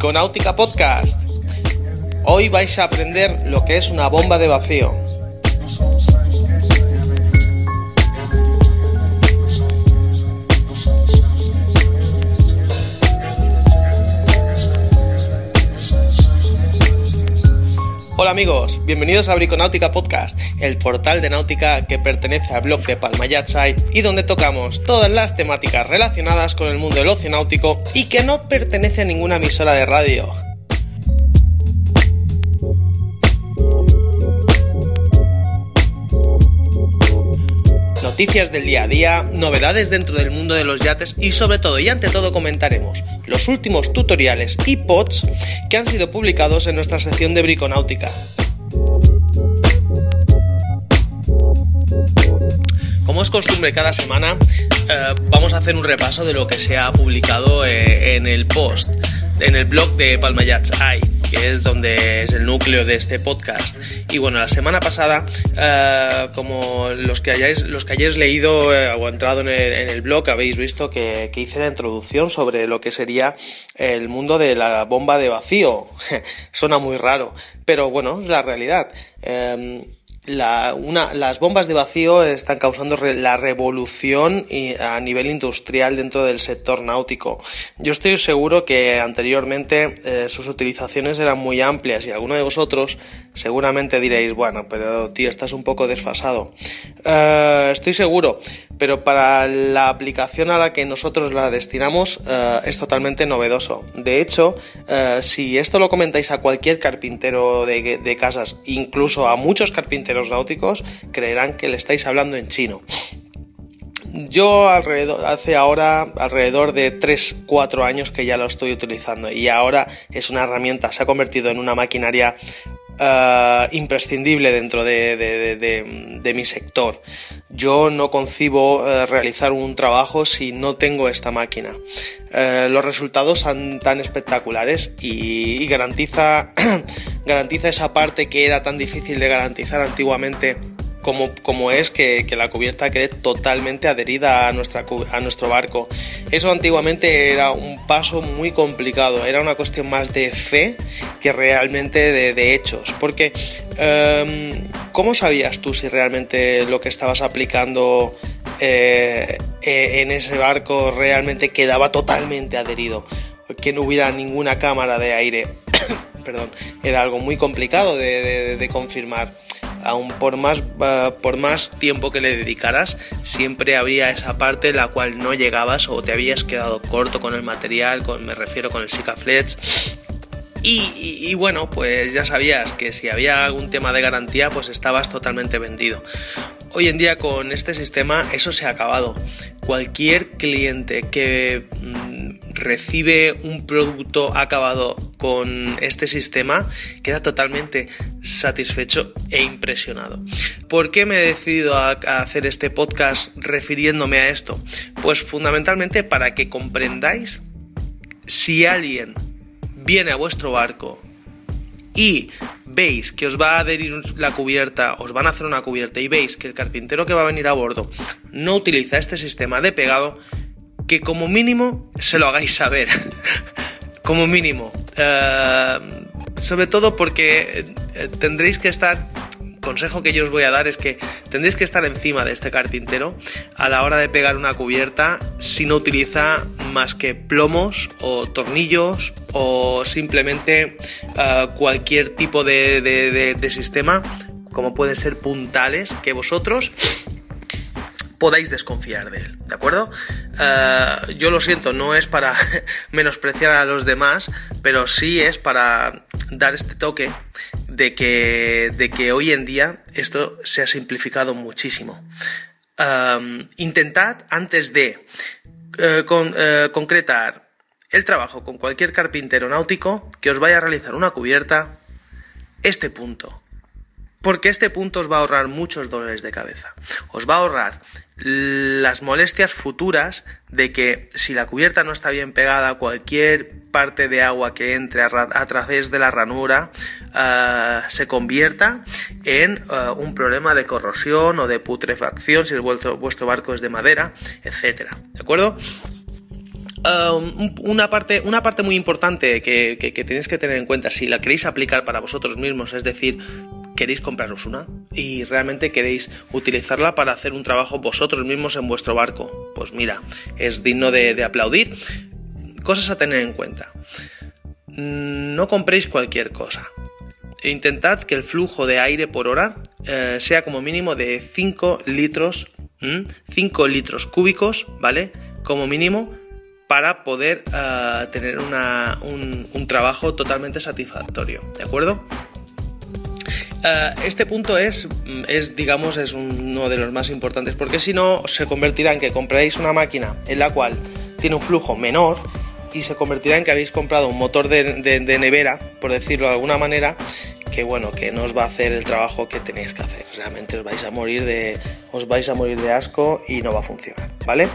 Briconáutica Podcast. Hoy vais a aprender lo que es una bomba de vacío. Hola amigos, bienvenidos a Briconáutica Podcast, el portal de náutica que pertenece al blog de Palma Yatsai y donde tocamos todas las temáticas relacionadas con el mundo del ocio náutico y que no pertenece a ninguna emisora de radio. Noticias del día a día, novedades dentro del mundo de los yates y sobre todo y ante todo comentaremos los últimos tutoriales y pods que han sido publicados en nuestra sección de briconáutica. Como es costumbre cada semana, eh, vamos a hacer un repaso de lo que se ha publicado eh, en el post en el blog de Palma Yachts que es donde es el núcleo de este podcast. Y bueno, la semana pasada, eh, como los que hayáis, los que hayáis leído eh, o entrado en el, blog, habéis visto que, que, hice la introducción sobre lo que sería el mundo de la bomba de vacío. Suena muy raro, pero bueno, es la realidad. Em, las bombas de vacío están causando la revolución a nivel industrial dentro del sector náutico. Yo estoy seguro que anteriormente eh, sus utilizaciones eran muy amplias y alguno de vosotros seguramente diréis, bueno, pero tío, estás un poco desfasado. Eh, estoy seguro, pero para la aplicación a la que nosotros la destinamos eh, es totalmente novedoso. De hecho, si esto lo comentáis a cualquier carpintero de casas, incluso a muchos carpinteros, náuticos creerán que le estáis hablando en chino. Yo hace ahora alrededor de 3-4 años que ya lo estoy utilizando y ahora es una herramienta, se ha convertido en una maquinaria eh, imprescindible dentro de, mi sector. Yo no concibo eh, realizar un trabajo si no tengo esta máquina. Eh, los resultados son tan espectaculares y, y garantiza, garantiza esa parte que era tan difícil de garantizar antiguamente como, como es que, que, la cubierta quede totalmente adherida a, nuestra, a nuestro barco. Eso antiguamente era un paso muy complicado, era una cuestión más de fe que realmente de, de hechos, porque um, ¿cómo sabías tú si realmente lo que estabas aplicando eh, eh, en ese barco realmente quedaba totalmente adherido? Que no hubiera ninguna cámara de aire. Perdón, era algo muy complicado de, de, de confirmar aún por más, por más tiempo que le dedicaras, siempre había esa parte la cual no llegabas o te habías quedado corto con el material, con, me refiero con el Sikaflex. Y, y, bueno, pues ya sabías que si había algún tema de garantía, pues estabas totalmente vendido. Hoy en día con este sistema eso se ha acabado. Cualquier cliente que mm, recibe un producto acabado con este sistema queda totalmente satisfecho e impresionado. ¿Por qué me he decidido a, hacer este podcast refiriéndome a esto? Pues fundamentalmente para que comprendáis si alguien viene a vuestro barco y veis que os va a adherir la cubierta, os van a hacer una cubierta y veis que el carpintero que va a venir a bordo no utiliza este sistema de pegado, que como mínimo se lo hagáis saber. como mínimo. Eh, sobre todo porque eh, tendréis que estar consejo que yo os voy a dar es que tendréis que estar encima de este carpintero a la hora de pegar una cubierta si no utiliza más que plomos o tornillos o simplemente uh, cualquier tipo de, sistema como pueden ser puntales que vosotros podáis desconfiar de él, ¿de acuerdo? Uh, yo lo siento, no es para menospreciar a los demás, pero sí es para dar este toque de que, de que hoy en día esto se ha simplificado muchísimo. Um, intentad antes de con, uh, concretar el trabajo con cualquier carpintero náutico que os vaya a realizar una cubierta, este punto. Porque este punto os va a ahorrar muchos dolores de cabeza. Os va a ahorrar las molestias futuras de que si la cubierta no está bien pegada, cualquier parte de agua que entre a, través de la ranura uh, se convierta en uh, un problema de corrosión o de putrefacción si el vuestro, vuestro barco es de madera, etcétera. ¿De acuerdo? Um, una, parte, una parte muy importante que, que, tenéis que tener en cuenta si la queréis aplicar para vosotros mismos, es decir, queréis compraros una y realmente queréis utilizarla para hacer un trabajo vosotros mismos en vuestro barco, pues mira, es digno de, aplaudir. Cosas a tener en cuenta. Mm, no compréis cualquier cosa. Intentad que el flujo de aire por hora eh, sea como mínimo de 5 litros, 5 litros cúbicos, ¿vale? Como mínimo para poder eh, tener un, trabajo totalmente satisfactorio, ¿de acuerdo? Eh, este punto es, es, digamos, es uno de los más importantes, porque si no, se convertirá en que compréis una máquina en la cual tiene un flujo menor y se convertirá en que habéis comprado un motor de nevera, por decirlo de alguna manera, bueno, que no os va a hacer el trabajo que tenéis que hacer. Realmente os vais a morir de, os vais a morir de asco y no va a funcionar, ¿vale?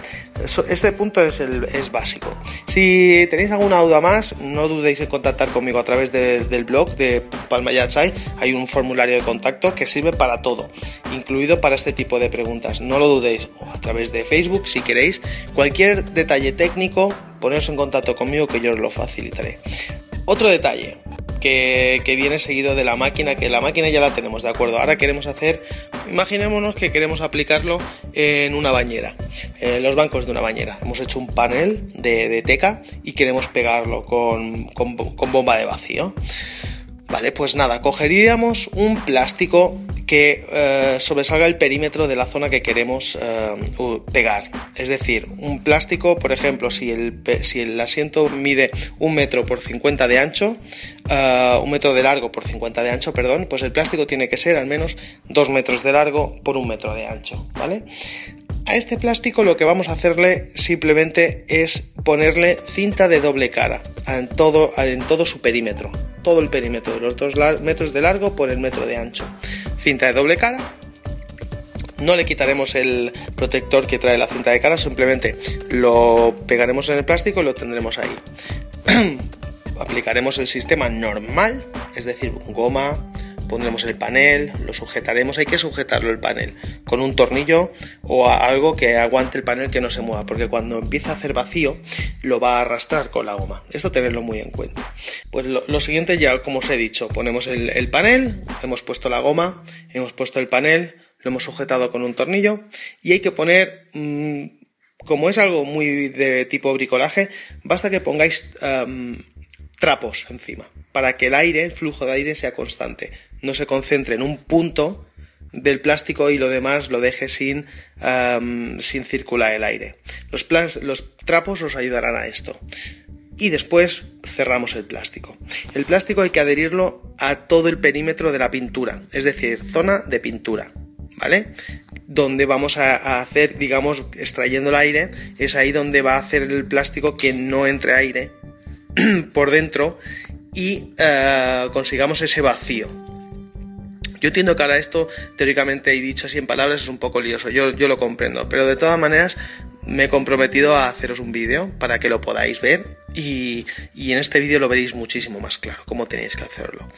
este punto es, el, es básico. Si tenéis alguna duda más, no dudéis en contactar conmigo a través del blog de Palma Yachai. Hay un formulario de contacto que sirve para todo, incluido para este tipo de preguntas. No lo dudéis, a través de Facebook si queréis. Cualquier detalle técnico, poneros en contacto conmigo que yo os lo facilitaré. Otro detalle, que, viene seguido de la máquina, que la máquina ya la tenemos, ¿de acuerdo? Ahora queremos hacer, imaginémonos que queremos aplicarlo en una bañera, en los bancos de una bañera. Hemos hecho un panel de, teca y queremos pegarlo con, con bomba de vacío. Vale, pues nada, cogeríamos un plástico que eh, sobresalga el perímetro de la zona que queremos eh, pegar. Es decir, un plástico, por ejemplo, si el, si el asiento mide un metro por 50 de ancho, uh, un metro de largo por 50 de ancho, perdón, pues el plástico tiene que ser al menos 2 metros de largo por un metro de ancho, ¿vale? A este plástico lo que vamos a hacerle simplemente es ponerle cinta de doble cara en todo, en todo su perímetro, todo el perímetro de los 2 metros de largo por el metro de ancho. Cinta de doble cara. No le quitaremos el protector que trae la cinta de cara, simplemente lo pegaremos en el plástico y lo tendremos ahí. Aplicaremos el sistema normal, es decir, goma, pondremos el panel, lo sujetaremos, hay que sujetarlo el panel con un tornillo o algo que aguante el panel que no se mueva, porque cuando empieza a hacer vacío lo va a arrastrar con la goma. Esto tenerlo muy en cuenta. Pues lo, siguiente ya, como os he dicho, ponemos el, panel, hemos puesto la goma, hemos puesto el panel, lo hemos sujetado con un tornillo y hay que poner... Mm, como es algo muy de tipo bricolaje, basta que pongáis trapos encima, para que el aire, el flujo de aire sea constante no se concentre en un punto del plástico y lo demás lo deje sin, sin circular el aire. Los, los trapos os ayudarán a esto. Y después cerramos el plástico. El plástico hay que adherirlo a todo el perímetro de la pintura, es decir, zona de pintura. ¿Vale? Donde vamos a, hacer, digamos, extrayendo el aire, es ahí donde va a hacer el plástico que no entre aire por dentro y eh, consigamos ese vacío. Yo entiendo que ahora esto, teóricamente y dicho así en palabras, es un poco lioso, yo, yo lo comprendo, pero de todas maneras me he comprometido a haceros un vídeo para que lo podáis ver y, y en este vídeo lo veréis muchísimo más claro, cómo tenéis que hacerlo.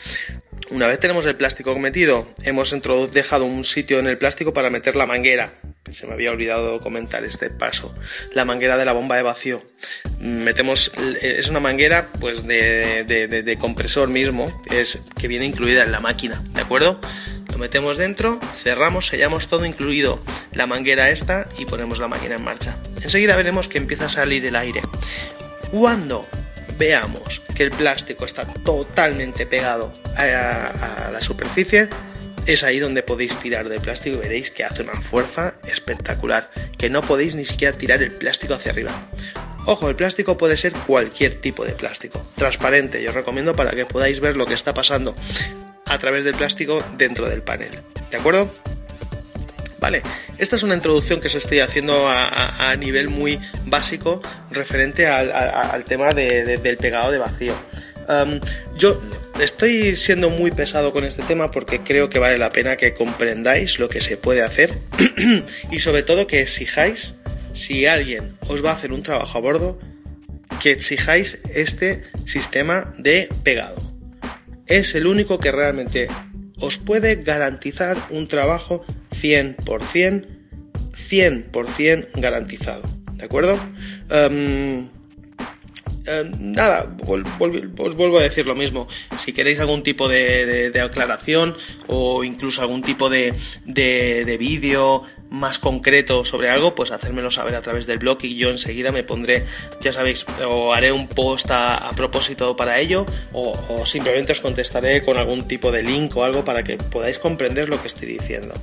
Una vez tenemos el plástico metido, hemos dejado un sitio en el plástico para meter la manguera. Se me había olvidado comentar este paso. La manguera de la bomba de vacío. Metemos, es una manguera pues de, de, compresor mismo, es que viene incluida en la máquina, ¿de acuerdo? Lo metemos dentro, cerramos, sellamos todo incluido la manguera esta y ponemos la máquina en marcha. Enseguida veremos que empieza a salir el aire. Cuando veamos que el plástico está totalmente pegado a, la superficie, es ahí donde podéis tirar del plástico y veréis que hace una fuerza espectacular, que no podéis ni siquiera tirar el plástico hacia arriba. Ojo, el plástico puede ser cualquier tipo de plástico, transparente, yo os recomiendo para que podáis ver lo que está pasando a través del plástico dentro del panel. ¿De acuerdo? Vale, esta es una introducción que os estoy haciendo a, nivel muy básico referente al, tema del pegado de vacío. yo estoy siendo muy pesado con este tema porque creo que vale la pena que comprendáis lo que se puede hacer y sobre todo que exijáis, si alguien os va a hacer un trabajo a bordo, que exijáis este sistema de pegado. Es el único que realmente os puede garantizar un trabajo 100%, 100% garantizado. ¿De acuerdo? Em, eh, nada, os vuelvo a decir lo mismo. Si queréis algún tipo de, aclaración o incluso algún tipo de, de vídeo más concreto sobre algo, pues hacérmelo saber a través del blog y yo enseguida me pondré, ya sabéis, o haré un post a, propósito para ello o, simplemente os contestaré con algún tipo de link o algo para que podáis comprender lo que estoy diciendo.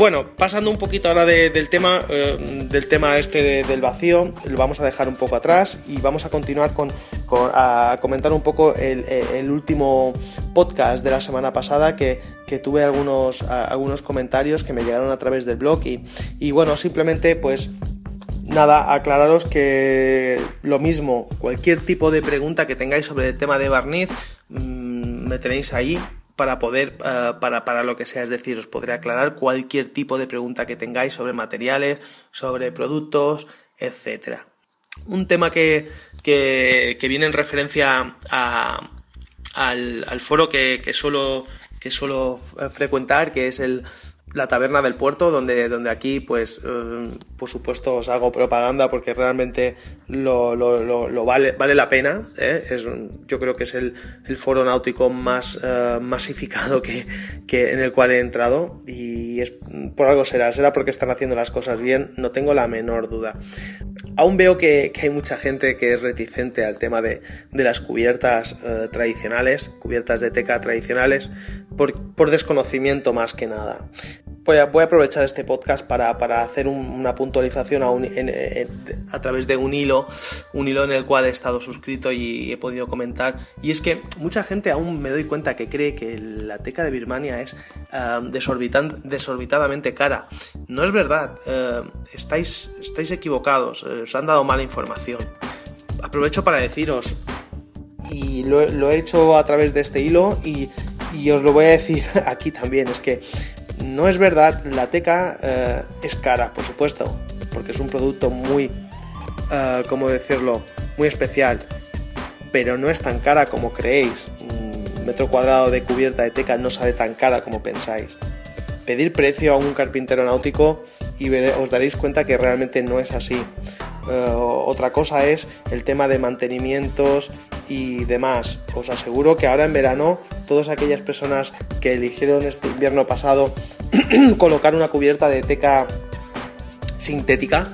Bueno, pasando un poquito ahora del tema, eh, del tema este del vacío, lo vamos a dejar un poco atrás y vamos a continuar con, a comentar un poco el, último podcast de la semana pasada que, tuve algunos, algunos comentarios que me llegaron a través del blog y, y bueno, simplemente pues nada, aclararos que lo mismo, cualquier tipo de pregunta que tengáis sobre el tema de barniz, mm, me tenéis ahí para poder, eh, para, para lo que sea, es decir, os podré aclarar cualquier tipo de pregunta que tengáis sobre materiales, sobre productos, etcétera. Un tema que, que, viene en referencia a, al, al, foro que, que, suelo, que suelo frecuentar, que es el la taberna del puerto, donde, donde aquí, pues, eh, por supuesto, os hago propaganda porque realmente lo, lo, vale, vale la pena. ¿eh? Es yo creo que es el, el foro náutico más eh, masificado que, que, en el cual he entrado y es, por algo será, será porque están haciendo las cosas bien, no tengo la menor duda. Aún veo que, hay mucha gente que es reticente al tema de, las cubiertas tradicionales, cubiertas de teca tradicionales, por desconocimiento más que nada voy a, aprovechar este podcast para, para hacer una puntualización a, través de un hilo, un hilo en el cual he estado suscrito y he podido comentar. Y es que mucha gente aún me doy cuenta que cree que la teca de Birmania es desorbitadamente cara. No es verdad, eh, estáis, estáis equivocados, eh, os han dado mala información. Aprovecho para deciros, y lo, lo he hecho a través de este hilo y y os lo voy a decir aquí también, es que no es verdad, la teca eh, es cara, por supuesto, porque es un producto muy, uh, ¿cómo decirlo?, muy especial, pero no es tan cara como creéis. Un metro cuadrado de cubierta de teca no sale tan cara como pensáis. Pedir precio a un carpintero náutico y os daréis cuenta que realmente no es así. Eh, otra cosa es el tema de mantenimientos y demás. Os aseguro que ahora en verano todas aquellas personas que eligieron este invierno pasado colocar una cubierta de teca sintética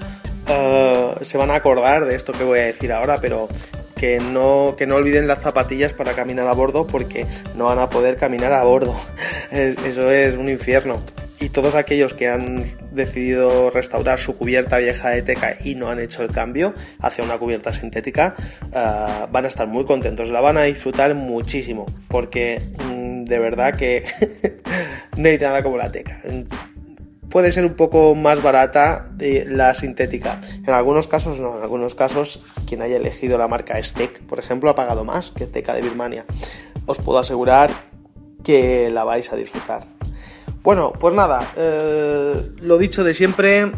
eh, se van a acordar de esto que voy a decir ahora, pero que no, que no olviden las zapatillas para caminar a bordo porque no van a poder caminar a bordo. eso es un infierno y todos aquellos que han decidido restaurar su cubierta vieja de teca y no han hecho el cambio hacia una cubierta sintética uh, van a estar muy contentos, la van a disfrutar muchísimo porque mm, de verdad que no hay nada como la teca. Puede ser un poco más barata la sintética. En algunos casos no, en algunos casos quien haya elegido la marca Steak, por ejemplo, ha pagado más que Teca de Birmania. Os puedo asegurar que la vais a disfrutar. Bueno, pues nada, eh, lo dicho de siempre,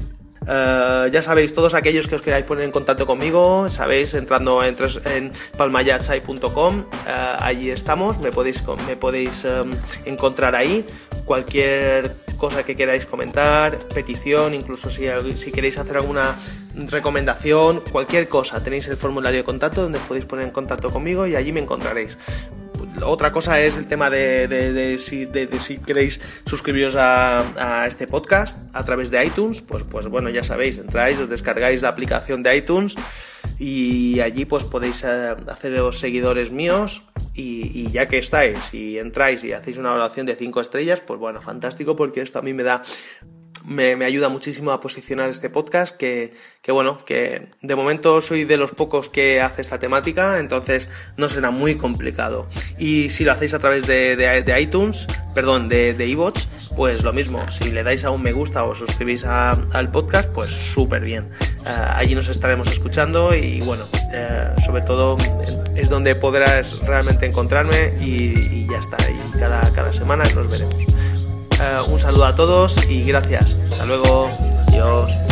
eh, ya sabéis, todos aquellos que os queráis poner en contacto conmigo, sabéis, entrando en, palmayatsai.com, eh, allí estamos, me podéis, me podéis encontrar ahí. Cualquier cosa que queráis comentar, petición, incluso si, si queréis hacer alguna recomendación, cualquier cosa, tenéis el formulario de contacto donde podéis poner en contacto conmigo y allí me encontraréis otra cosa es el tema de, si, queréis suscribiros a, este podcast a través de iTunes, pues, pues bueno, ya sabéis, entráis, os descargáis la aplicación de iTunes y allí pues podéis eh, haceros seguidores míos y, ya que estáis y entráis y hacéis una valoración de 5 estrellas, pues bueno, fantástico porque esto a mí me da me, ayuda muchísimo a posicionar este podcast que, que, bueno, que de momento soy de los pocos que hace esta temática, entonces no será muy complicado. Y si lo hacéis a través de, de, iTunes, perdón, de, de pues lo mismo, si le dais a un me gusta o suscribís a, al podcast, pues súper bien. Eh, allí nos estaremos escuchando y bueno, eh, sobre todo es donde podrás realmente encontrarme y, y ya está, y cada, cada semana nos veremos. Eh, un saludo a todos y gracias. Hasta luego. Adiós.